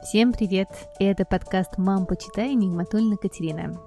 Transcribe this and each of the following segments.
Всем привет! Это подкаст «Мам, почитай» Нигматульна Катерина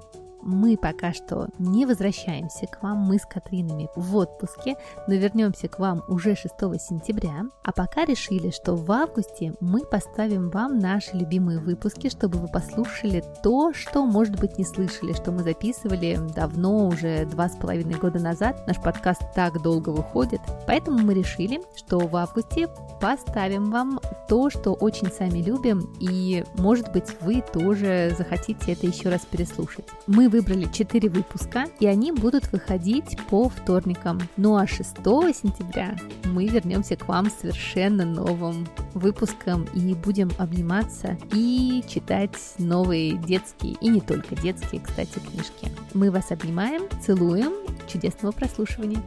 мы пока что не возвращаемся к вам, мы с Катринами в отпуске, но вернемся к вам уже 6 сентября. А пока решили, что в августе мы поставим вам наши любимые выпуски, чтобы вы послушали то, что, может быть, не слышали, что мы записывали давно, уже два с половиной года назад. Наш подкаст так долго выходит. Поэтому мы решили, что в августе поставим вам то, что очень сами любим, и, может быть, вы тоже захотите это еще раз переслушать. Мы выбрали 4 выпуска, и они будут выходить по вторникам. Ну а 6 сентября мы вернемся к вам совершенно новым выпуском и будем обниматься и читать новые детские и не только детские, кстати, книжки. Мы вас обнимаем, целуем, чудесного прослушивания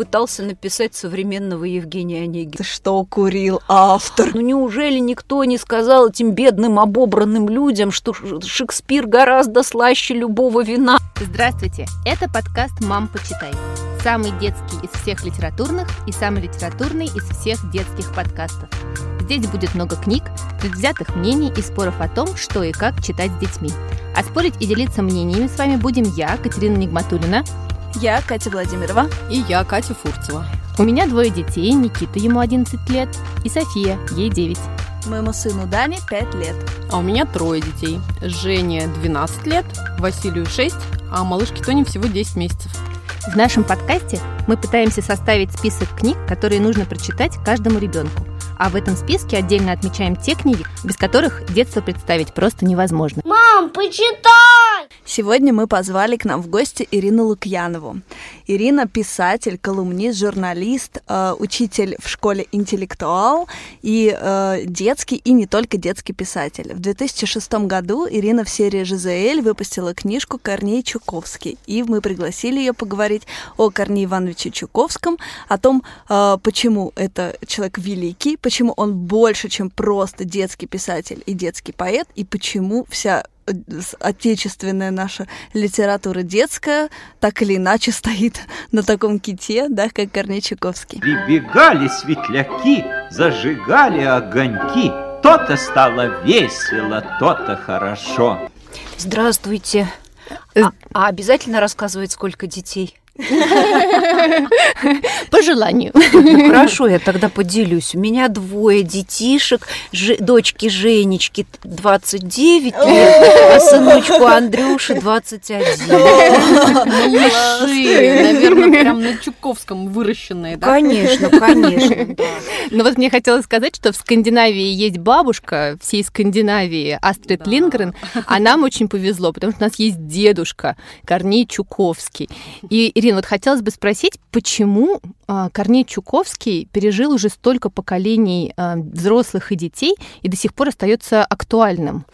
пытался написать современного Евгения Онегина. Что курил автор? Ну неужели никто не сказал этим бедным обобранным людям, что Шекспир гораздо слаще любого вина? Здравствуйте, это подкаст «Мам, почитай». Самый детский из всех литературных и самый литературный из всех детских подкастов. Здесь будет много книг, предвзятых мнений и споров о том, что и как читать с детьми. А спорить и делиться мнениями с вами будем я, Катерина Нигматулина, я Катя Владимирова. И я Катя Фурцева. У меня двое детей, Никита, ему 11 лет, и София, ей 9. Моему сыну Дане 5 лет. А у меня трое детей. Жене 12 лет, Василию 6, а малышке Тоне всего 10 месяцев. В нашем подкасте мы пытаемся составить список книг, которые нужно прочитать каждому ребенку. А в этом списке отдельно отмечаем те книги, без которых детство представить просто невозможно. Мам, почитай! Сегодня мы позвали к нам в гости Ирину Лукьянову. Ирина – писатель, колумнист, журналист, э, учитель в школе «Интеллектуал» и э, детский, и не только детский писатель. В 2006 году Ирина в серии «Жизаэль» выпустила книжку «Корней Чуковский», и мы пригласили ее поговорить о Корнее Ивановиче Чуковском, о том, э, почему это человек великий, почему он больше, чем просто детский писатель и детский поэт, и почему вся отечественная наша литература детская так или иначе стоит на таком ките, да, как Корней Чуковский. Прибегали светляки, зажигали огоньки, то-то стало весело, то-то хорошо. Здравствуйте. А, а обязательно рассказывать, сколько детей? По желанию. Ну, хорошо, я тогда поделюсь. У меня двое детишек, дочки Женечки 29 лет, а сыночку Андрюше 21. Малыши, наверное, прям на Чуковском выращенные, да? Конечно, конечно. Но вот мне хотелось сказать, что в Скандинавии есть бабушка всей Скандинавии, Астрид. Лингрен, а нам очень повезло, потому что у нас есть дедушка Корней Чуковский. И Ирина, вот хотелось бы спросить, почему а, Корней Чуковский пережил уже столько поколений а, взрослых и детей и до сих пор остается актуальным?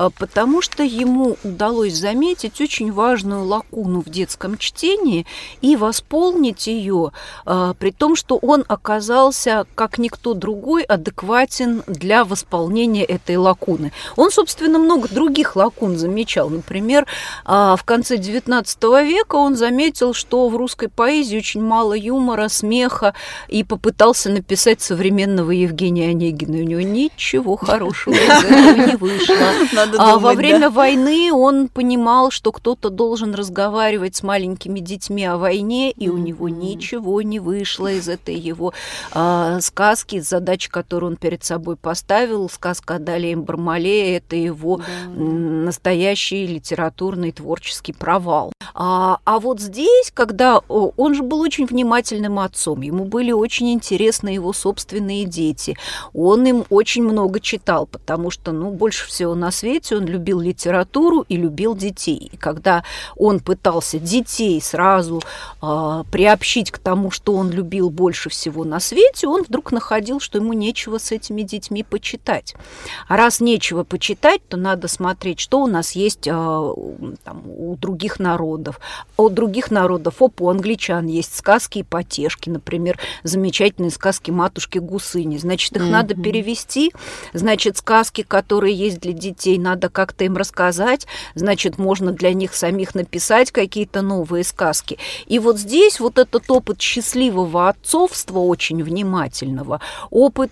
А, потому что ему удалось заметить очень важную лакуну в детском чтении и восполнить ее, а, при том, что он оказался, как никто другой, адекватен для восполнения этой лакуны. Он, собственно, много других лакун замечал. Например, а, в конце XIX века он заметил, что в русской поэзии очень мало юмора, смеха, и попытался написать современного Евгения Онегина. У него ничего хорошего из этого не вышло надо а во время да. войны он понимал, что кто-то должен разговаривать с маленькими детьми о войне, и у него ничего не вышло из этой его а, сказки, задачи, которую он перед собой поставил. Сказка о Далее Бармале – это его да. настоящий литературный творческий провал. А, а вот здесь, когда он же был очень внимательным отцом, ему были очень интересны его собственные дети, он им очень много читал, потому что, ну, больше всего на свете свете, он любил литературу и любил детей. И когда он пытался детей сразу э, приобщить к тому, что он любил больше всего на свете, он вдруг находил, что ему нечего с этими детьми почитать. А раз нечего почитать, то надо смотреть, что у нас есть э, там, у других народов. А у других народов, оп, у англичан есть сказки и потешки, например, замечательные сказки матушки Гусыни. Значит, их mm-hmm. надо перевести. Значит, сказки, которые есть для детей, надо как-то им рассказать, значит, можно для них самих написать какие-то новые сказки. И вот здесь вот этот опыт счастливого отцовства, очень внимательного, опыт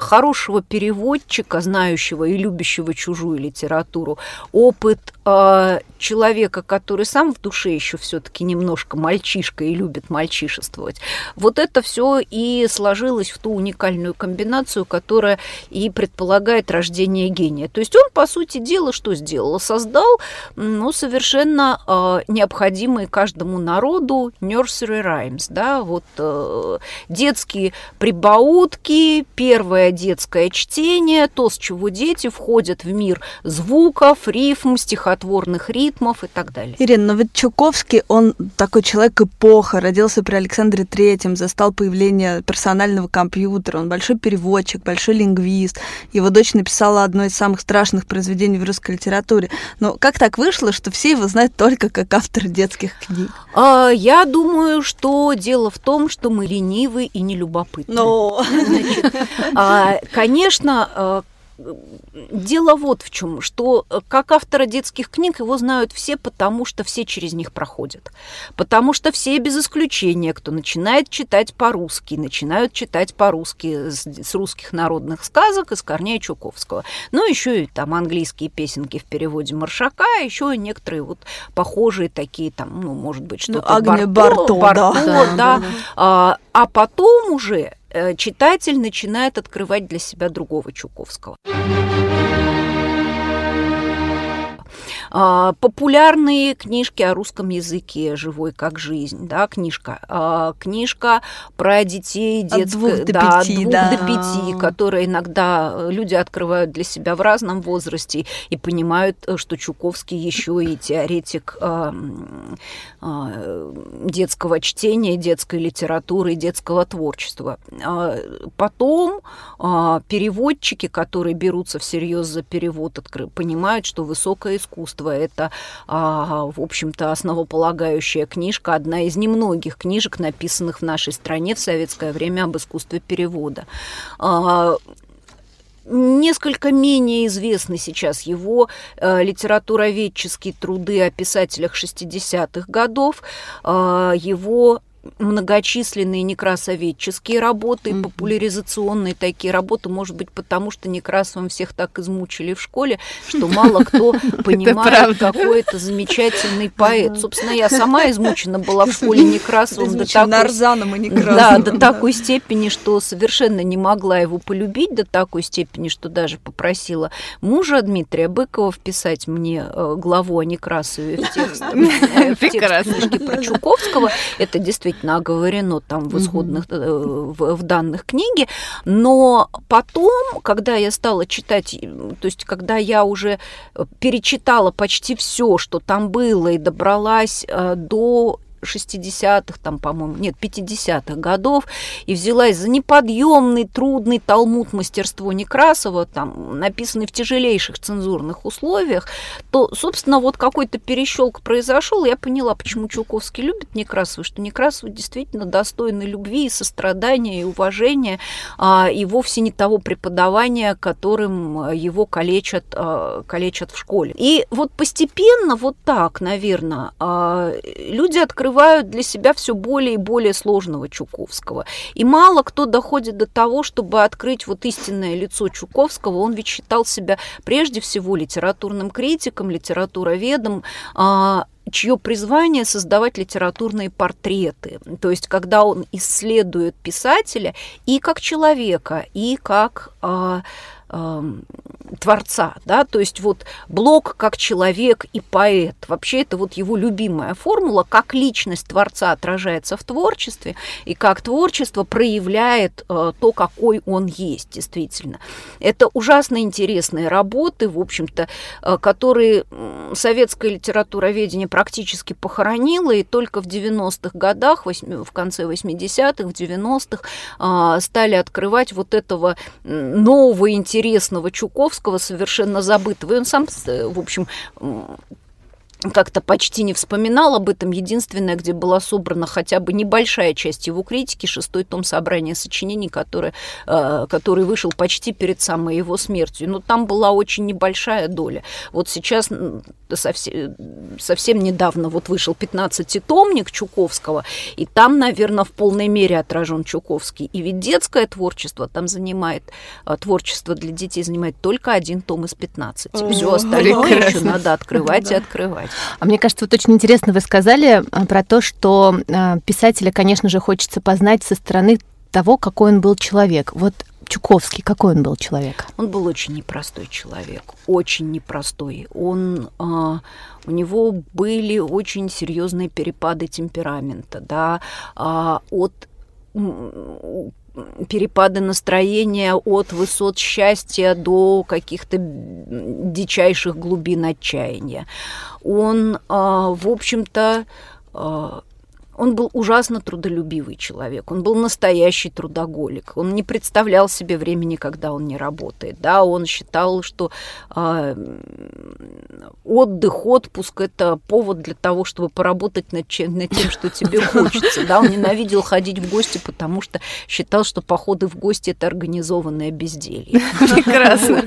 хорошего переводчика, знающего и любящего чужую литературу, опыт э, человека, который сам в душе еще все-таки немножко мальчишка и любит мальчишествовать. Вот это все и сложилось в ту уникальную комбинацию, которая и предполагает рождение гения. То есть он, по сути дела, что сделал? Создал ну, совершенно э, необходимые каждому народу nursery rhymes, да, вот э, детские прибаутки, первое детское чтение, то, с чего дети входят в мир звуков, рифм, стихотворных ритмов, и так далее. Ирина, но ведь Чуковский, он такой человек эпоха, родился при Александре Третьем, застал появление персонального компьютера, он большой переводчик, большой лингвист. Его дочь написала одно из самых страшных произведений в русской литературе. Но как так вышло, что все его знают только как автор детских книг? А, я думаю, что дело в том, что мы ленивы и нелюбопытны. Но... Значит, а, конечно, а, дело вот в чем, что э, как автора детских книг его знают все, потому что все через них проходят. Потому что все без исключения, кто начинает читать по-русски, начинают читать по-русски с, с русских народных сказок из Корнея Чуковского. Ну, еще и там английские песенки в переводе Маршака, еще и некоторые вот похожие такие там, ну, может быть, Ну, что-то Агния Барто, Барто, да. да, Да, да. да. А, а потом уже читатель начинает открывать для себя другого Чуковского. А, популярные книжки о русском языке «Живой как жизнь», да, книжка. А, книжка про детей От детское, двух до да, от пяти, двух да. до пяти, которые иногда э, люди открывают для себя в разном возрасте и понимают, э, что Чуковский еще и теоретик а, детского чтения, детской литературы и детского творчества. Потом переводчики, которые берутся всерьез за перевод, понимают, что высокое искусство это, а, в общем-то, основополагающая книжка, одна из немногих книжек, написанных в нашей стране в советское время об искусстве перевода. А, Несколько менее известны сейчас его э, литературоведческие труды о писателях 60-х годов, э, его многочисленные некрасоведческие работы, Мгм. популяризационные такие работы, может быть, потому что Некрасовым всех так измучили в школе, что мало кто понимает, какой это замечательный поэт. Собственно, я сама измучена была в школе Некрасовым до такой да, до такой степени, что совершенно не могла его полюбить, до такой степени, что даже попросила мужа Дмитрия Быкова вписать мне э, главу о Некрасове в текст, в текст Прекрасно. книжки про Чуковского. Это действительно оговорено там в исходных, э, в, в данных книги. Но потом, когда я стала читать, то есть когда я уже э, перечитала почти все, что там было, и добралась э, до 60-х, там, по-моему, нет, 50-х годов, и взялась за неподъемный, трудный талмуд мастерство Некрасова, там, написанный в тяжелейших цензурных условиях, то, собственно, вот какой-то перещелк произошел, я поняла, почему Чуковский любит Некрасова, что Некрасов действительно достойный любви и сострадания, и уважения, а, и вовсе не того преподавания, которым а, его калечат, а, калечат в школе. И вот постепенно, вот так, наверное, люди открывают для себя все более и более сложного Чуковского. И мало кто доходит до того, чтобы открыть вот истинное лицо Чуковского. Он ведь считал себя прежде всего литературным критиком, литературоведом, а, чье призвание создавать литературные портреты. То есть, когда он исследует писателя и как человека, и как а, ам, творца, да, то есть вот Блок как человек и поэт, вообще это вот его любимая формула, как личность творца отражается в творчестве и как творчество проявляет э, то, какой он есть, действительно. Это ужасно интересные работы, в общем-то, э, которые м, советское литературоведение практически похоронило, и только в 90-х годах, в конце 80-х, в 90-х а, стали открывать вот этого нового, интересного Чуковского, совершенно забытого. И он сам, с- в общем, как-то почти не вспоминал об этом. Единственное, где была собрана хотя бы небольшая часть его критики, шестой том собрания сочинений, который, э, который вышел почти перед самой его смертью. Но там была очень небольшая доля. Вот сейчас совсем, совсем недавно вот вышел 15-томник Чуковского, и там, наверное, в полной мере отражен Чуковский. И ведь детское творчество там занимает, э, творчество для детей занимает только один том из 15. Все остальное еще надо открывать и открывать. А мне кажется, вот очень интересно вы сказали а, про то, что а, писателя, конечно же, хочется познать со стороны того, какой он был человек. Вот Чуковский, какой он был человек? Он был очень непростой человек, очень непростой. Он, а, у него были очень серьезные перепады темперамента, да, а, от перепады настроения от высот счастья до каких-то дичайших глубин отчаяния. Он, а, в общем-то, а, он был ужасно трудолюбивый человек, он был настоящий трудоголик, он не представлял себе времени, когда он не работает, да, он считал, что э, отдых, отпуск – это повод для того, чтобы поработать над, чем, над тем, что тебе хочется, да, он ненавидел ходить в гости, потому что считал, что походы в гости – это организованное безделье. Прекрасно.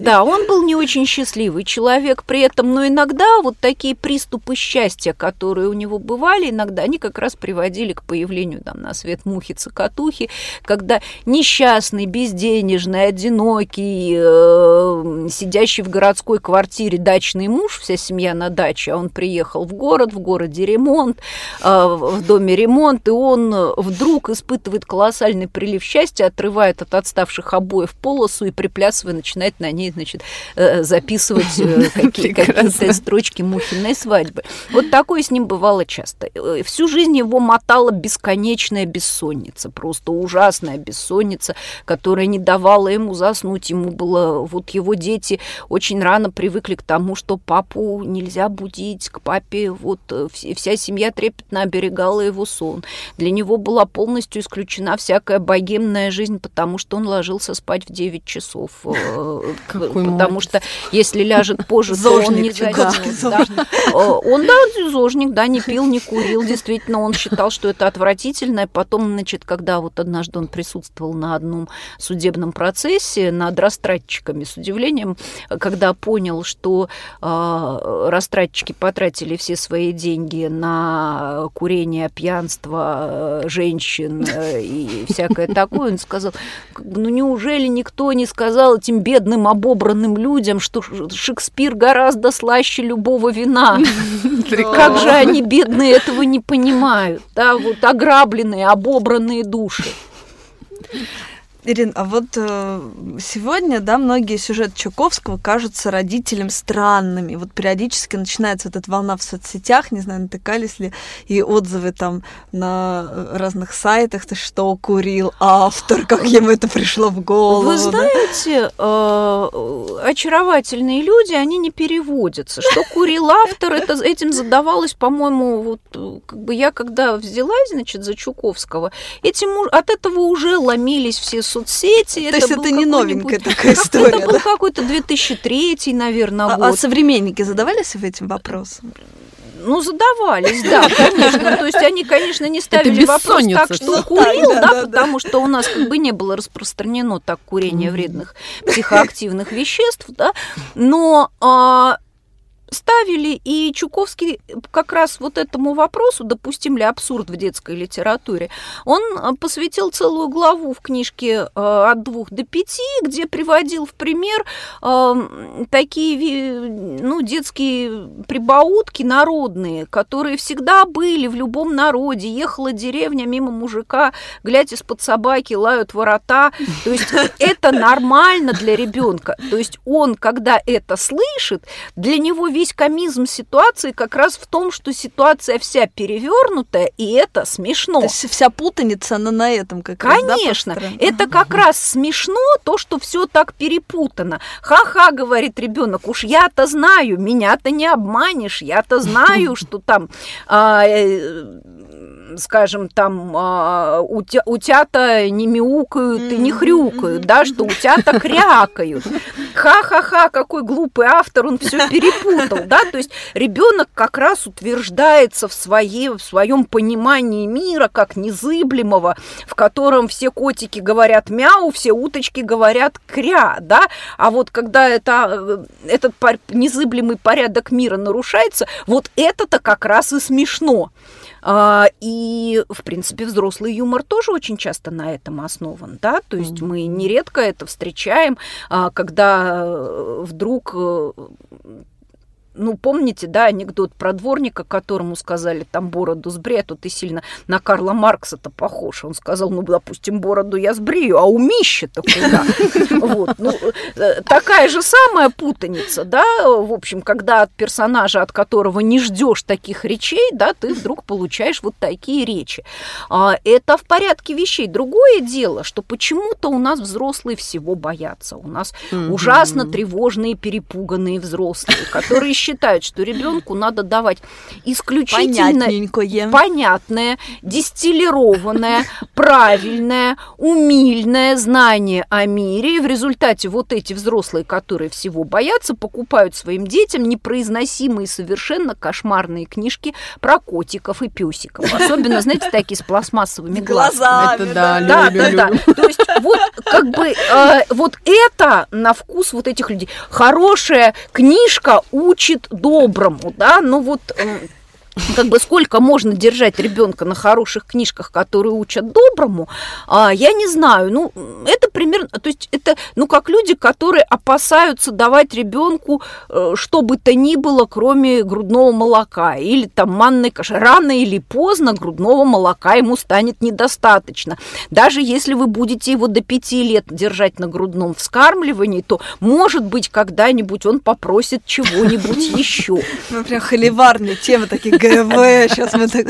Да, он был не очень счастливый человек при этом, но иногда вот такие приступы счастья, которые у него бывали, иногда иногда они как раз приводили к появлению там на свет мухи-цокотухи, когда несчастный, безденежный, одинокий, э, сидящий в городской квартире дачный муж, вся семья на даче, а он приехал в город, в городе ремонт, э, в доме ремонт, и он вдруг испытывает колоссальный прилив счастья, отрывает от отставших обоев полосу и приплясывая начинает на ней, значит, э, записывать э, какие-то строчки Мухиной свадьбы. Вот такое с ним бывало часто всю жизнь его мотала бесконечная бессонница, просто ужасная бессонница, которая не давала ему заснуть. Ему было, вот его дети очень рано привыкли к тому, что папу нельзя будить, к папе вот э, вся семья трепетно оберегала его сон. Для него была полностью исключена всякая богемная жизнь, потому что он ложился спать в 9 часов. Э, потому что если ляжет позже, то он не заснет. Он, да, зожник, да, не пил, не курил, действительно он считал, что это отвратительно. Потом, значит, когда вот однажды он присутствовал на одном судебном процессе над растратчиками, с удивлением, когда понял, что э, растратчики потратили все свои деньги на курение, пьянство, женщин э, и всякое такое, он сказал, ну неужели никто не сказал этим бедным обобранным людям, что Шекспир гораздо слаще любого вина? Как же они, бедные, этого не понимают, да, вот ограбленные, обобранные души. Ирин, а вот э, сегодня, да, многие сюжеты Чуковского кажутся родителям странными. Вот периодически начинается вот эта волна в соцсетях, не знаю, натыкались ли, и отзывы там на э, разных сайтах, ты что курил автор, как ему это пришло в голову. Вы знаете, э, очаровательные люди, они не переводятся. Что курил автор, это этим задавалось, по-моему, вот э, как бы я когда взялась, значит, за Чуковского, этим от этого уже ломились все соцсети. То это есть это не новенькая такая история, Это был какой-то 2003, наверное, а, год. А современники задавались этим вопросом? Ну, задавались, да, конечно. То есть они, конечно, не ставили вопрос так, что курил, да, да, потому что у нас как бы не было распространено так курение вредных психоактивных веществ, да, но а, ставили, и Чуковский как раз вот этому вопросу, допустим ли абсурд в детской литературе, он э, посвятил целую главу в книжке э, «От двух до пяти», где приводил в пример э, такие ну, детские прибаутки народные, которые всегда были в любом народе. Ехала деревня мимо мужика, глядя из-под собаки, лают ворота. То есть это нормально для ребенка. То есть он, когда это слышит, для него весь комизм ситуации как раз в том, что ситуация вся перевернутая, и это смешно. То есть вся путаница, она на этом как Конечно, раз, да, это как раз смешно, то, что все так перепутано. Ха-ха, говорит ребенок, уж я-то знаю, меня-то не обманешь, я-то знаю, что там а, э, скажем, там а, утя, утята не мяукают и не хрюкают, да, что утята крякают. Ха-ха-ха, какой глупый автор, он все перепутал, да, то есть ребенок как раз утверждается в, своей, в своем понимании мира как незыблемого, в котором все котики говорят мяу, все уточки говорят кря, да, а вот когда это, э, этот незыблемый порядок мира нарушается, вот это-то как раз и смешно. А, и, в принципе, взрослый юмор тоже очень часто на этом основан, да, то есть mm-hmm. мы нередко это встречаем, а, когда э, вдруг э, ну, помните, да, анекдот про дворника, которому сказали, там, бороду сбрей, а то ты сильно на Карла Маркса-то похож. Он сказал, ну, допустим, бороду я сбрею, а умище-то куда? Вот, ну, э, такая же самая путаница, да, в общем, когда от персонажа, от которого не ждешь таких речей, да, ты вдруг получаешь вот такие речи. А, это в порядке вещей. Другое дело, что почему-то у нас взрослые всего боятся. У нас ужасно тревожные, перепуганные взрослые, которые считают, что ребенку надо давать исключительно понятное, дистиллированное, правильное, умильное знание о мире. И в результате вот эти взрослые, которые всего боятся, покупают своим детям непроизносимые совершенно кошмарные книжки про котиков и песиков. Особенно, знаете, такие с пластмассовыми глазами. Это да, да, да, да. То есть вот как бы э, вот это на вкус вот этих людей. Хорошая книжка учит учит доброму, да, ну вот как бы сколько можно держать ребенка на хороших книжках, которые учат доброму, а, я не знаю. Ну, это примерно, то есть это, ну, как люди, которые опасаются давать ребенку э, что бы то ни было, кроме грудного молока или там манной каши. Рано или поздно грудного молока ему станет недостаточно. Даже если вы будете его до пяти лет держать на грудном вскармливании, то, может быть, когда-нибудь он попросит чего-нибудь еще. Ну, прям холиварные темы такие ГВ, сейчас мы так...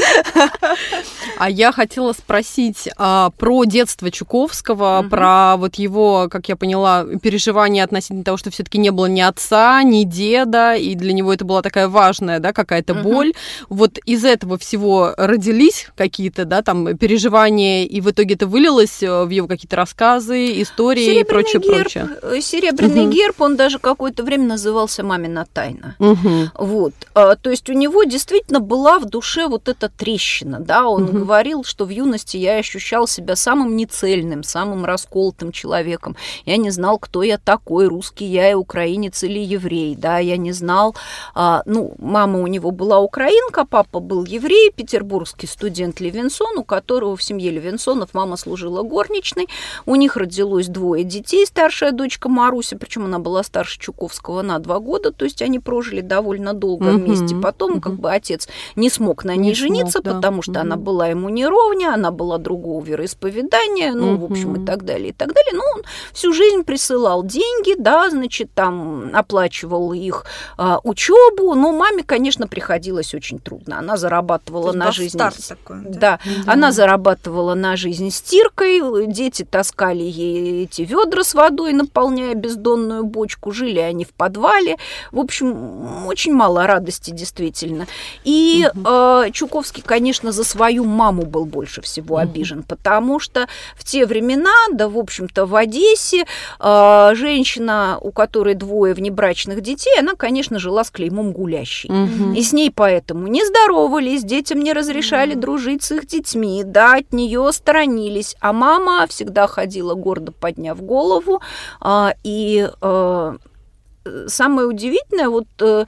А я хотела спросить а, про детство Чуковского, угу. про вот его, как я поняла, переживания относительно того, что все-таки не было ни отца, ни деда, и для него это была такая важная, да, какая-то угу. боль. Вот из этого всего родились какие-то, да, там переживания, и в итоге это вылилось э, в его какие-то рассказы, истории и прочее, герб, прочее. Э, серебряный угу. герб, он даже какое-то время назывался «Мамина тайна». Угу. Вот. А, то есть у него действительно была в душе вот эта трещина, да, он угу. говорил, что в юности я ощущал себя самым нецельным, самым расколотым человеком. Я не знал, кто я такой, русский я и украинец или еврей, да, я не знал, а, ну, мама у него была украинка, папа был еврей, петербургский студент Левинсон, у которого в семье Левинсонов мама служила горничной, у них родилось двое детей, старшая дочка Маруся, причем она была старше Чуковского на два года, то есть они прожили довольно долго угу. вместе. Потом, угу. как бы отец не смог на ней не жениться, смог, да. потому что угу. она была ему не ровня, она была другого вероисповедания, ну, угу. в общем, и так далее, и так далее. Ну, он всю жизнь присылал деньги, да, значит, там оплачивал их а, учебу, но маме, конечно, приходилось очень трудно. Она зарабатывала на жизнь. Такой, да, да, да, она зарабатывала на жизнь стиркой, дети таскали ей эти ведра с водой, наполняя бездонную бочку, жили они в подвале. В общем, очень мало радости, действительно. И э, Чуковский, конечно, за свою маму был больше всего обижен, потому что в те времена, да, в общем-то, в Одессе э, женщина, у которой двое внебрачных детей, она, конечно, жила с клеймом гулящей. И с ней поэтому не здоровались, детям не разрешали дружить с их детьми, да, от нее сторонились. А мама всегда ходила гордо подняв голову, э, и э, самое удивительное, вот э,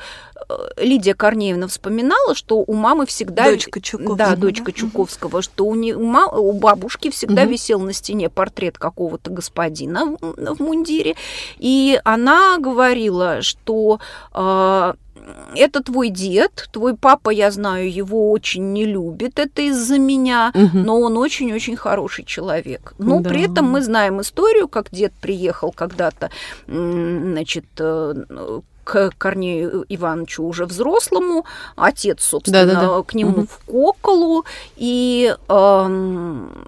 Лидия Корнеевна вспоминала, что у мамы всегда... Дочка Чуковского. Да, дочка Чуковского, что у, не, у, ма, у бабушки всегда угу. висел на стене портрет какого-то господина в, в мундире. И она говорила, что... Э, это твой дед, твой папа, я знаю, его очень не любит, это из-за меня, угу. но он очень-очень хороший человек. Но да. при этом мы знаем историю, как дед приехал когда-то, значит, э, к Корнею Ивановичу уже взрослому, отец, собственно, да, да, да. к нему угу. в Коколу, и эм,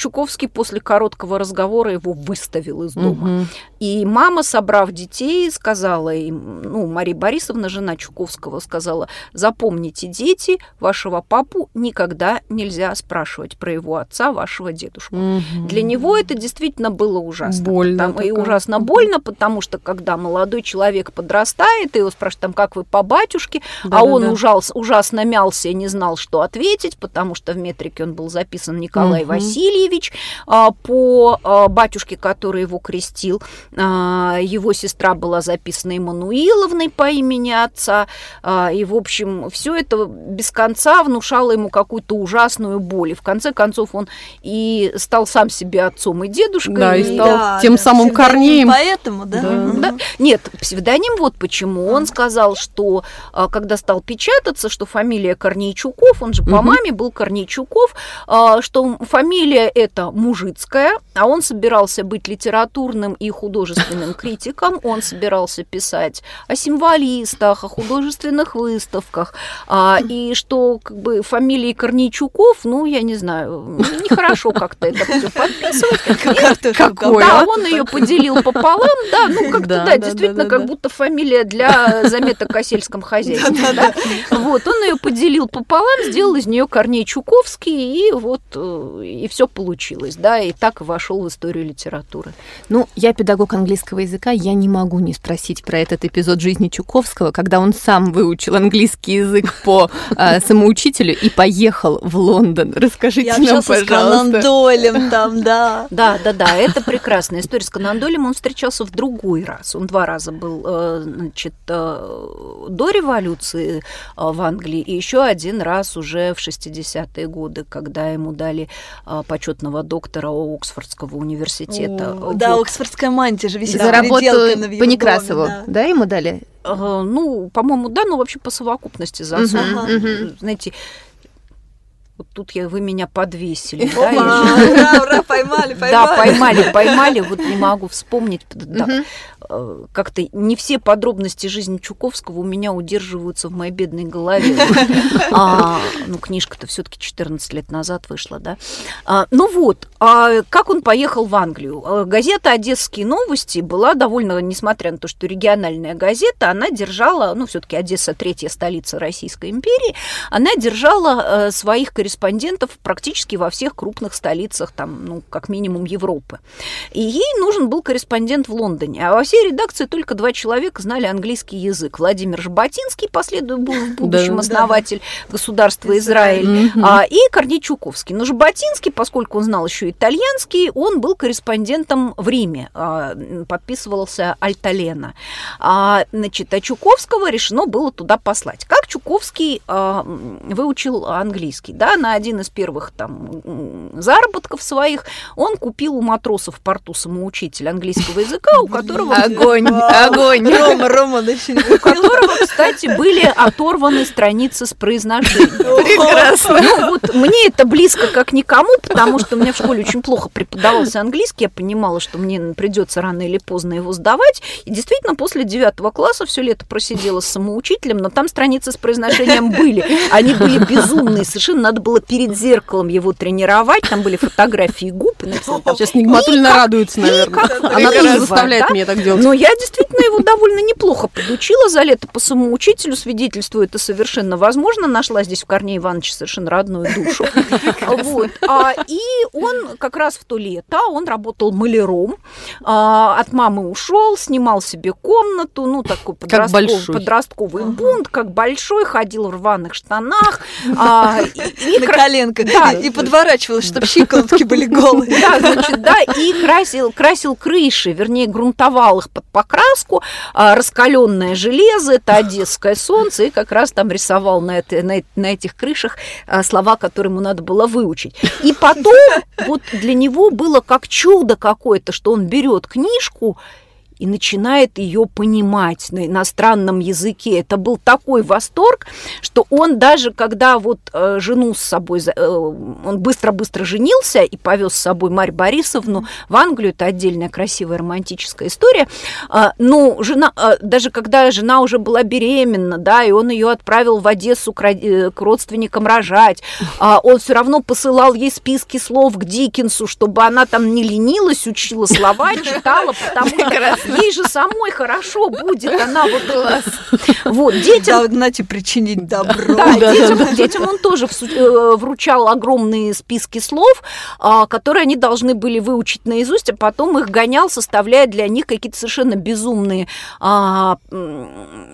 Чуковский после короткого разговора его выставил из дома. Угу. И мама, собрав детей, сказала им, ну, Мария Борисовна, жена Чуковского, сказала, запомните, дети, вашего папу никогда нельзя спрашивать про его отца, вашего дедушку. Мгм. Для него это действительно было ужасно. Больно Потому- и ужасно больно, потому что когда молодой человек подрастает, и его спрашивают, там, как вы по батюшке, а он Да-да-да. ужас, ужасно мялся и не знал, что ответить, потому что в метрике он был записан Николай Мгм. Васильевич а, по а, батюшке, который его крестил. А, Его сестра была записана Эммануиловной по имени отца. И, в общем, все это без конца внушало ему какую-то ужасную боль. И в конце концов он и стал сам себе отцом и дедушкой. Да, и стал тем самым псевдоним Корнеем. Поэтому, да? Да. Да. Нет, псевдоним вот почему. Он сказал, что когда стал печататься, что фамилия Корнейчуков, он же по Мгм. маме был Корнейчуков, что фамилия эта мужицкая, а он собирался быть литературным и художественным критиком, он собирался писать о символистах, о художественных выставках, а, и что как бы фамилии Корнейчуков, ну, я не знаю, нехорошо как-то это все подписывать. Какой, Да, он ее поделил пополам, да, ну как-то, Да, действительно, да, как будто фамилия для заметок о сельском хозяйстве. да. Вот, он ее поделил пополам, сделал из нее Корней Чуковский, и вот э, и все получилось, да, и так вошел в историю литературы. Ну, я педагог английского языка, я не могу не спросить про этот эпизод жизни Чуковского, когда он сам выучил английский язык по э, самоучителю и поехал в Лондон. Расскажите Я нам, общался с пожалуйста. Дойлем там, да. Да, да, да, это прекрасная история. С Конан Дойлем он встречался в другой раз. Он два раза был, э, значит, э, до революции э, в Англии, и еще один раз уже в 60-е годы, когда ему дали э, почетного доктора Оксфордского университета. О, Да, Оксфордская мантия же висит За работу по Некрасову, доме, да, ему дали? Э, Ну, по-моему, да, но вообще по совокупности за мгм. Знаете, вот тут я, вы меня подвесили. да. ура, ура, поймали, поймали. Да, поймали, поймали, вот не могу вспомнить. Э, Как-то не все подробности жизни Чуковского у меня удерживаются в моей бедной голове. А, ну, книжка-то все-таки 14 лет назад вышла, да. А, ну вот, а как он поехал в Англию? А, Газета «Одесские новости» была довольно, несмотря на то, что региональная газета, она держала, ну, все-таки Одесса третья столица Российской империи, она держала э, своих корреспондентов практически во всех крупных столицах, там, ну, как минимум Европы. И ей нужен был корреспондент в Лондоне. А во всей редакции только два человека знали английский язык. Владимир Жаботинский, последуя был в будущем основатель государства Израиль, а, и Корней Чуковский. Но Жаботинский, поскольку он знал еще итальянский, он был корреспондентом в Риме, а, подписывался Альталена. А, значит, а Чуковского решено было туда послать. Как Чуковский м, выучил английский? Да, на один из первых там заработков своих он купил у матросов в порту самоучитель английского языка, у которого Огонь, огонь. Рома, Рома, не у которого, кстати, были оторваны страницы с произношением. Прекрасно. Ну, вот мне это близко как никому, потому что у меня в школе очень плохо преподавался английский. Я понимала, что мне придется рано или поздно его сдавать. И действительно, после девятого класса все лето просидела с самоучителем, но там страницы с произношением были. Они были безумные. Совершенно надо было перед зеркалом его тренировать. Там были фотографии губ. Сейчас Нигматульна радуется, наверное. Она тоже заставляет меня так делать. Но я действительно его довольно неплохо подучила за лето по самоучителю. Свидетельствую, это совершенно возможно. Нашла здесь в Корнее Ивановиче совершенно родную душу. Вот. А, И он как раз в то лето, он работал маляром, а, от мамы ушел, снимал себе комнату, ну, такой подростковый бунт, как большой, ходил в рваных штанах. а, На коленках. Да. И подворачивалась, чтобы щиколотки были голые. да, значит, да, и красил, красил крыши, вернее, грунтовал их под покраску, а, раскаленное железо, это одесское солнце, и как раз там рисовал на этих крышах а, слова, которые ему надо было выучить. И потом вот для него было как чудо какое-то, что он берет книжку и начинает ее понимать на иностранном языке. Это был такой восторг, что он даже когда вот э, жену с собой, э, он быстро-быстро женился и повез с собой Марь Борисовну в Англию, это отдельная красивая романтическая история. Э, ну, жена, э, даже когда жена уже была беременна, да, и он ее отправил в Одессу к, к родственникам рожать, э, он все равно посылал ей списки слов к Диккенсу, чтобы она там не ленилась, учила слова, читала, потому что ей же самой хорошо будет, она вот... Вот, детям... Догнать и причинить добро. Да, детям, детям он тоже э, вручал огромные списки слов, а, которые они должны были выучить наизусть, а потом их гонял, составляя для них какие-то совершенно безумные а,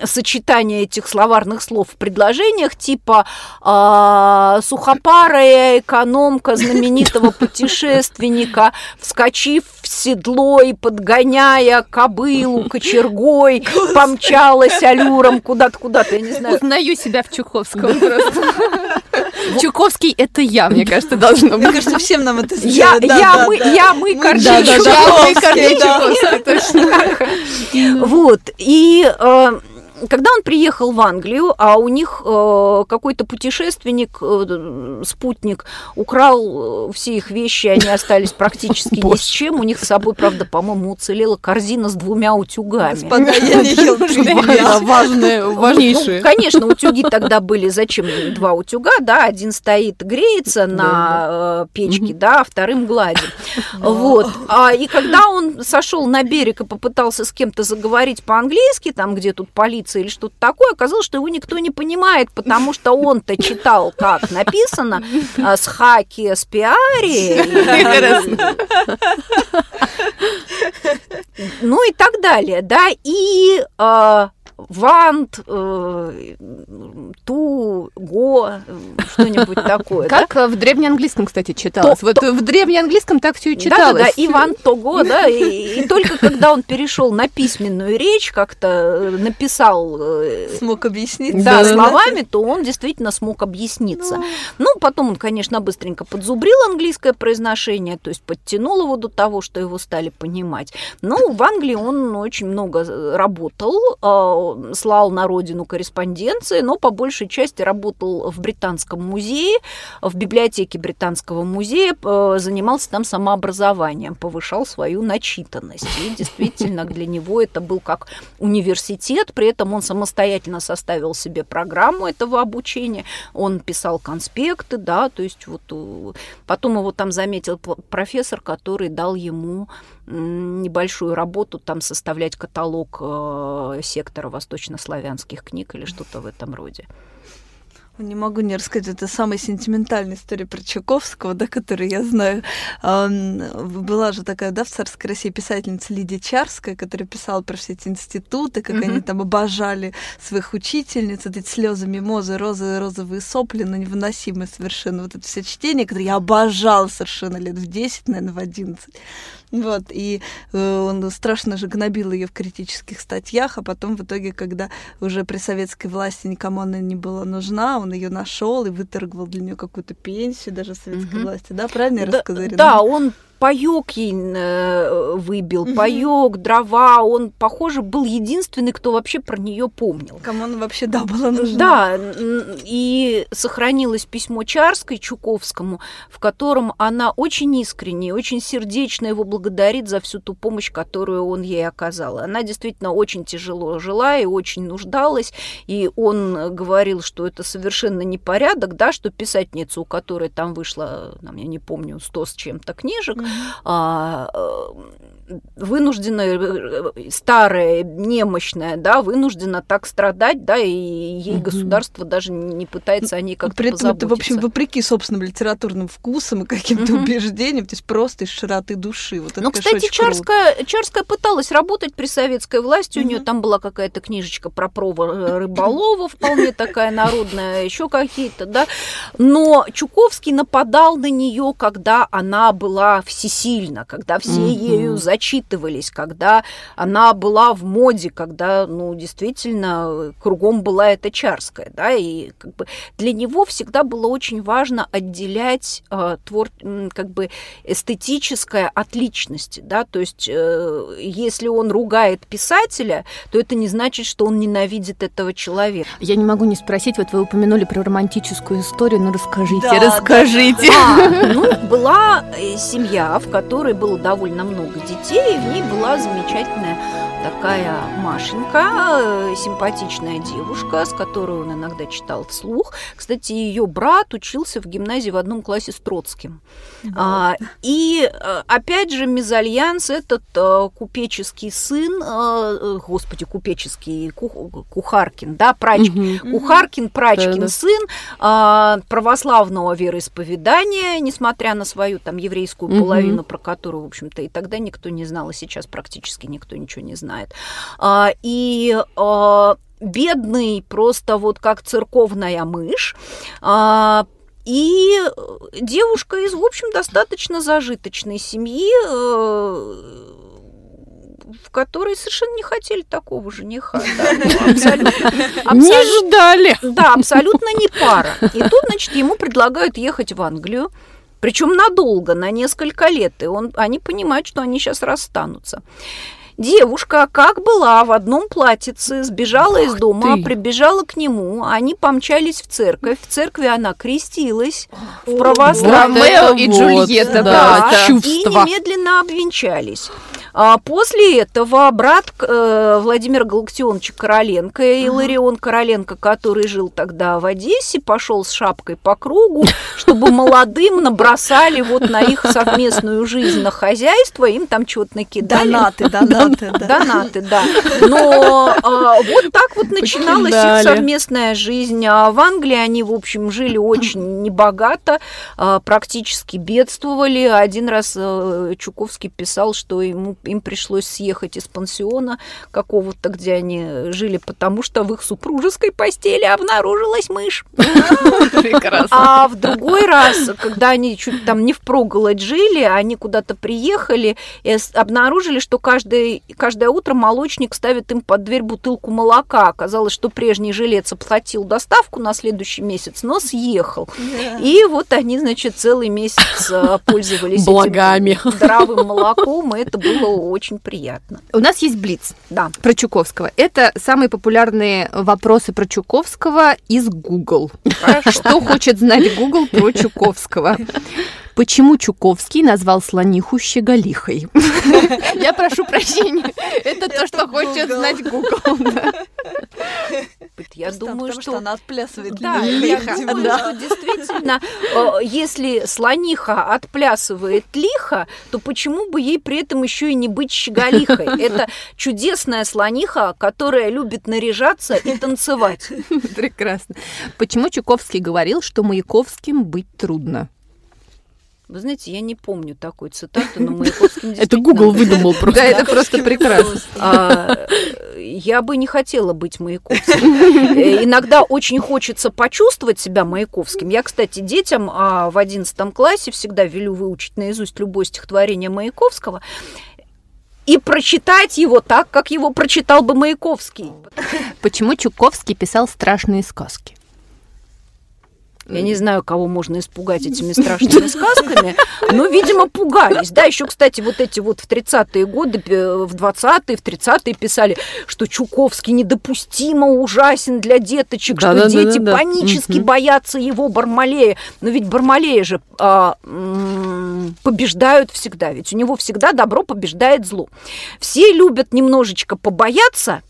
сочетания этих словарных слов в предложениях, типа а, сухопарая экономка знаменитого путешественника, вскочив в седло и подгоняя кобылу кочергой, помчалась алюром куда-то, куда-то, я не знаю. Узнаю себя в Чуковском просто. Чуковский — это я, мне кажется, должно быть. Мне кажется, всем нам это Я, да, я, мы, я, мы. Чуковский, точно. Вот, и... когда он приехал в Англию, а у них э, какой-то путешественник, э, спутник, украл э, все их вещи, они остались практически ни с чем. У них с собой, правда, по-моему, уцелела корзина с двумя утюгами. Господа, я не ел Да, важные, важнейшие. Ну, конечно, утюги тогда были, зачем два утюга, да, один стоит, греется на печке, да, а вторым гладит. Вот. А, и когда он сошел на берег и попытался с кем-то заговорить по-английски, там, где тут полиция или что-то такое, оказалось, что его никто не понимает, потому что он-то читал, как написано, а, с хаки с пиари. Ну и так далее, да, и а, вант, э, ту, го, что-нибудь такое. Как в древнеанглийском, кстати, читалось. Вот в древнеанглийском так все и читалось. да, да, Иван Того, да, и, только когда он перешел на письменную речь, как-то э, написал э, Смог объяснить. да, словами, то он действительно смог объясниться. Ну, потом он, конечно, быстренько подзубрил английское произношение, то есть подтянул его до того, что его стали понимать. Но в Англии он очень много э, работал, слал на родину корреспонденции, но по большей части работал в Британском музее, в библиотеке Британского музея, э, занимался там самообразованием, повышал свою начитанность. И действительно для него это был как университет, при этом он самостоятельно составил себе программу этого обучения, он писал конспекты, да, то есть вот э, потом его там заметил профессор, который дал ему небольшую работу там составлять каталог э, сектора восточнославянских книг или что-то в этом роде. Не могу не рассказать, это самая сентиментальная история про Чуковского, да, которую я знаю. Была же такая, да, в царской России писательница Лидия Чарская, которая писала про все эти институты, как они там обожали своих учительниц, вот эти слезы, мимозы, розы, розовые сопли, ну, невыносимое совершенно. Вот это все чтение, которое я обожала совершенно лет в 10, наверное, в 11. Вот, и э, он страшно же гнобил ее в критических статьях, а потом в итоге, когда уже при советской власти никому она не была нужна, он ее нашел и выторговал для нее какую-то пенсию даже советской Мгм. власти, да, правильно я Да, рассказала? Да, он паёк ей э, выбил, паёк, дрова, он, похоже, был единственный, кто вообще про нее помнил. Кому она вообще, да, была нужна? Да, и сохранилось письмо Чарской Чуковскому, в котором она очень искренне, очень сердечно его благодарит за всю ту помощь, которую он ей оказал. Она действительно очень тяжело жила и очень нуждалась, и он говорил, что это совершенно непорядок, да, что писательница, у которой там вышло, там, я не помню, сто с чем-то книжек, а, э, вынуждена, э, старая, немощная, да, вынуждена так страдать, да, и ей Мгм. государство даже не пытается о ней как-то При этом это, в общем, вопреки собственным литературным вкусам и каким-то Мгм. убеждениям, то есть просто из широты души. Вот Ну, кстати, круто. Чарская, Чарская пыталась работать при советской власти. У нее там была какая-то книжечка про провор рыболова, вполне такая народная, еще какие-то, да. Но Чуковский нападал на нее, когда она была всесильна, когда все ею зачитывались, когда она была в моде, когда, ну, действительно, кругом была эта чарская, да, и как бы для него всегда было очень важно отделять э, твор, как бы эстетическое от личности, да, то есть э, если он ругает писателя, то это не значит, что он ненавидит этого человека. Я не могу не спросить, вот вы упомянули про романтическую историю, ну расскажите, Да, расскажите. А, ну, была э, семья, в которой было довольно много детей, и в ней была замечательная такая Машенька, э, симпатичная девушка, с которой он иногда читал вслух. Кстати, ее брат учился в гимназии в одном классе с Троцким. А, и э, опять же, мезальянс этот э, купеческий сын, господи, купеческий Ку- Кухаркин, да, Прачкин, Кухаркин, Прачкин Да-да. сын а, православного вероисповедания, несмотря на свою там еврейскую Мгм. половину, про которую, в общем-то, и тогда никто не знал, и сейчас практически никто ничего не знает. А, и а, бедный просто вот как церковная мышь, а, и девушка из, в общем, достаточно зажиточной семьи, э, в которой совершенно не хотели такого жениха. да, ну, абсолютно. Абсолютно. Не ждали. Да, абсолютно не пара. И тут, значит, ему предлагают ехать в Англию, причем надолго, на несколько лет. И он, они понимают, что они сейчас расстанутся. Девушка, как была, в одном платьице, сбежала из дома, ты. прибежала к нему, они помчались в церковь. В церкви она крестилась в Вот православном это и вот, Джульетта, да, да. и чувства. немедленно обвенчались. А после этого брат э, Владимир Галактионович Короленко, Иларион Короленко, который жил тогда в Одессе, пошел с шапкой по кругу, чтобы молодым набросали вот на их совместную жизнь, на хозяйство, им там чего-то накидали. Донаты, донаты, да. Донаты, да. Но а, вот так вот начиналась их совместная жизнь. А в Англии они, в общем, жили очень небогато, а, практически бедствовали. Один раз э, Чуковский писал, что ему, им пришлось съехать из пансиона какого-то, где они жили, потому что в их супружеской постели обнаружилась мышь. Прекрасно. А в другой раз, когда они чуть там не впроголодь жили, они куда-то приехали и обнаружили, что каждое, каждое утро молочник ставит им под дверь бутылку молока. Оказалось, что прежний жилец оплатил доставку на следующий месяц, но съехал. И вот они, значит, целый месяц э, пользовались этим Благами. здравым молоком, и это было очень приятно. У нас есть Блиц Да. про Чуковского. Это самые популярные вопросы про Чуковского из Google. Что хочет знать Google про Чуковского? Почему Чуковский назвал слониху щеголихой? Я прошу прощения. Это то, что хочет знать Google. Я думаю, что она отплясывает лихо. действительно, э, если слониха отплясывает лихо, то почему бы ей при этом еще и не быть щеголихой? Это чудесная слониха, которая любит наряжаться и танцевать. Прекрасно. Почему Чуковский говорил, что Маяковским быть трудно? Вы знаете, я не помню такой цитаты, но Маяковским Это Google выдумал просто. Да, это просто прекрасно. А, я бы не хотела быть Маяковским. Э, Иногда очень хочется почувствовать себя Маяковским. Я, кстати, детям а, в 11 классе всегда велю выучить наизусть любое стихотворение Маяковского и прочитать его так, как его прочитал бы Маяковский. Почему Чуковский писал страшные сказки? Я не знаю, кого можно испугать этими страшными сказками, но, видимо, пугались. Да, еще, кстати, вот эти вот в 30-е годы, э, в 20-е, в 30-е писали, что Чуковский недопустимо ужасен для деточек, что Да-да-да-да-да. дети панически Мгм. боятся его Бармалея. Но ведь Бармалея же а, побеждают всегда, ведь у него всегда добро побеждает зло. Все любят немножечко побояться,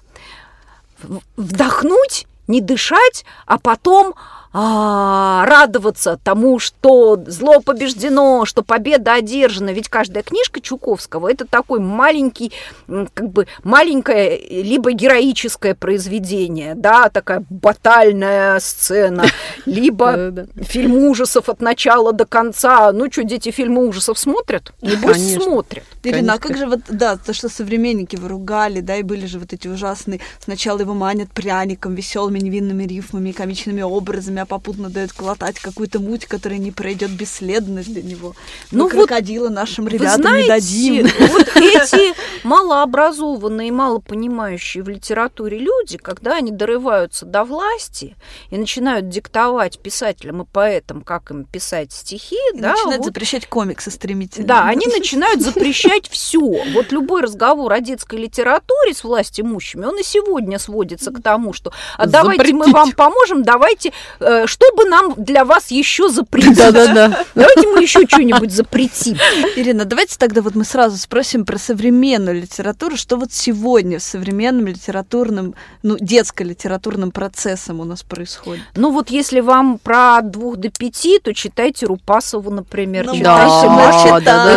вдохнуть, не дышать, а потом а, радоваться тому, что зло побеждено, что победа одержана. Ведь каждая книжка Чуковского это такой маленький, как бы маленькое, либо героическое произведение, да, такая батальная сцена, либо фильм ужасов от начала до конца. Ну что, дети фильмы ужасов смотрят? Небось, Конечно. смотрят. Ирина, а как же вот, да, то, что современники вы ругали, да, и были же вот эти ужасные, сначала его манят пряником, веселыми невинными рифмами, комичными образами, а попутно дает глотать какую-то муть, которая не пройдет бесследно для него. Ну вот, крокодила нашим ребятам знаете, не дадим. вот эти малообразованные, мало понимающие в литературе люди, когда они дорываются до власти и начинают диктовать писателям и поэтам, как им писать стихи, И да, начинает вот запрещать комиксы стремительно. Да, они начинают запрещать все. Вот любой разговор о детской литературе с власть имущими, он и сегодня сводится к тому, что а давайте мы вам поможем, давайте, э, чтобы нам для вас еще запретить. Да-да-да. Давайте мы еще что-нибудь запретим. Ирина, давайте тогда вот мы сразу спросим про современную литературу, что вот сегодня в современном литературном, ну, детско-литературным процессом у нас происходит. Ну вот если вам про двух до пяти, то читайте Рупасову, например, Ну, читайте Машу- да, да,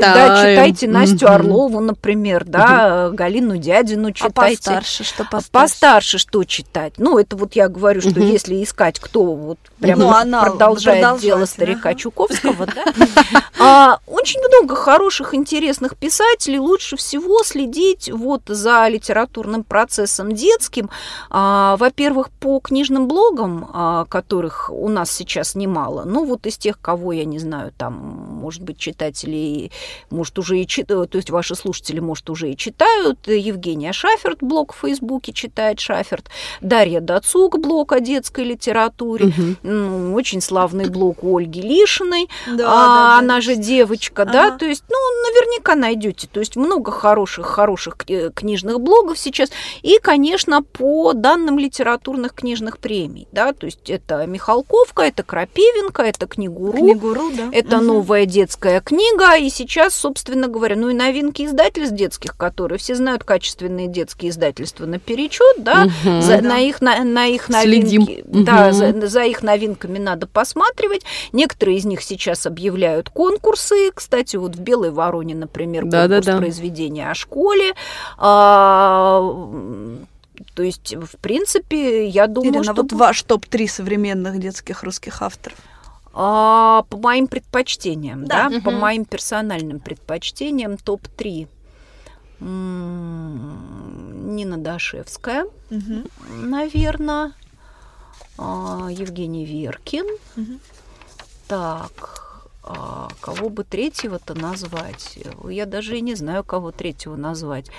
да, читайте Настю. Орлову, например, да, Галину Дядину А читайте. постарше что постарше? Постарше что читать? Ну, это вот я говорю, что если искать, кто вот прям Ну, она продолжает продолжать, дело ага. старика Чуковского, да? А, Очень много хороших, интересных писателей. Лучше всего следить вот за литературным процессом детским. А, Во-первых, по книжным блогам, а, которых у нас сейчас немало. Ну, вот из тех, кого я не знаю, там, может быть, читатели, может, уже и читают, то есть ваши слушатели, может, уже и читают. Евгения Шаферт блог в Фейсбуке читает Шаферт. Дарья Дацук блог о детской литературе. Мгм. Ну, очень славный блог у Ольги Лишиной. Да, а, да, да. она же девочка, да, Ага. то есть, ну, наверняка найдете, то есть много хороших, хороших э, книжных блогов сейчас, и, конечно, по данным литературных книжных премий, да, то есть это Михалковка, это Крапивенко, это Книгуру, Книгуру, да? это Мгм. новая детская книга, и сейчас, собственно говоря, ну и новинки издательств детских, которые все знают качественные детские издательства наперечет, да, Мгм. за- Да. на их на, на их Следим. новинки, да, за, за их новинками надо посматривать. Некоторые из них сейчас объявляют конкурсы. Кстати, вот в Белой Вороне, например, конкурс Да-да-да. произведения о школе. А, то есть, в принципе, я думаю, Ирина, что вот ваш топ-3 современных детских русских авторов. а, по моим предпочтениям, Да. да, по Мгм. моим персональным предпочтениям топ-3. Нина Дашевская, наверное, Евгений Веркин. Так, а кого бы третьего-то назвать? Я даже и не знаю, кого третьего назвать.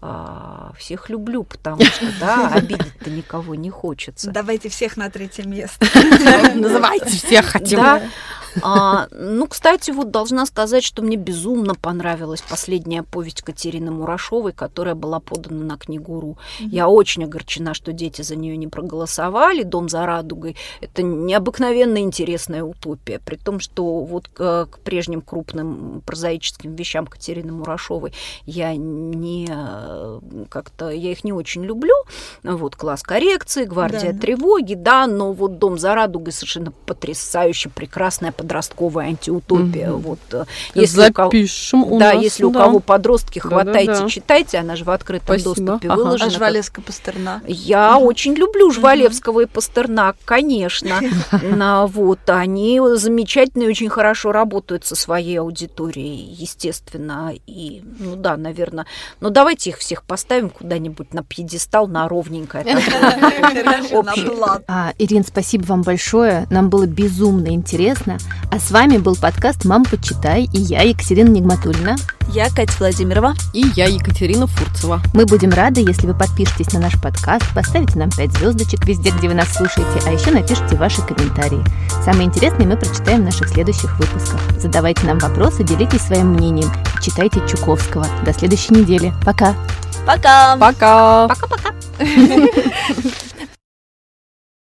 А, всех люблю, потому что, да, обидеть-то никого не хочется. Давайте всех на третье место. Называйте всех хотим. Да. А, ну, кстати, вот должна сказать, что мне безумно понравилась последняя повесть Катерины Мурашовой, которая была подана на книгу РУ. Я очень огорчена, что дети за нее не проголосовали. Дом за радугой это необыкновенно интересная утопия, при том, что вот к, к прежним крупным прозаическим вещам Катерины Мурашовой я не э, как-то я их не очень люблю. Вот класс коррекции, гвардия Да. тревоги, да, но вот дом за радугой совершенно потрясающе прекрасная подростковая антиутопия. Мгм. Вот э, если у кого- Запишем у да, нас, если у да. кого подростки, хватайте, Да-да-да. читайте, она же в открытом Спасибо. доступе Ага. выложена. А как- Жвалевска Пастернак. Я очень люблю Жвалевского и Пастернак, конечно. На, вот, они замечательно и очень хорошо работают со своей аудиторией, естественно. И, ну да, наверное. Но давайте их всех поставим куда-нибудь на пьедестал, на ровненькое. А, Ирин, спасибо вам большое. Нам было безумно интересно. А с вами был подкаст «Мам, почитай» и я, Екатерина Нигматульна. Я Катя Владимирова. И я, Екатерина Фурцева. Мы будем рады, если вы подпишетесь на наш подкаст, поставите нам 5 звездочек везде, где вы нас слушаете, а еще напишите ваши комментарии. Самые интересные мы прочитаем в наших следующих выпусках. Задавайте нам вопросы, делитесь своим мнением и читайте Чуковского. До следующей недели. Пока! Пока! Пока! Пока-пока.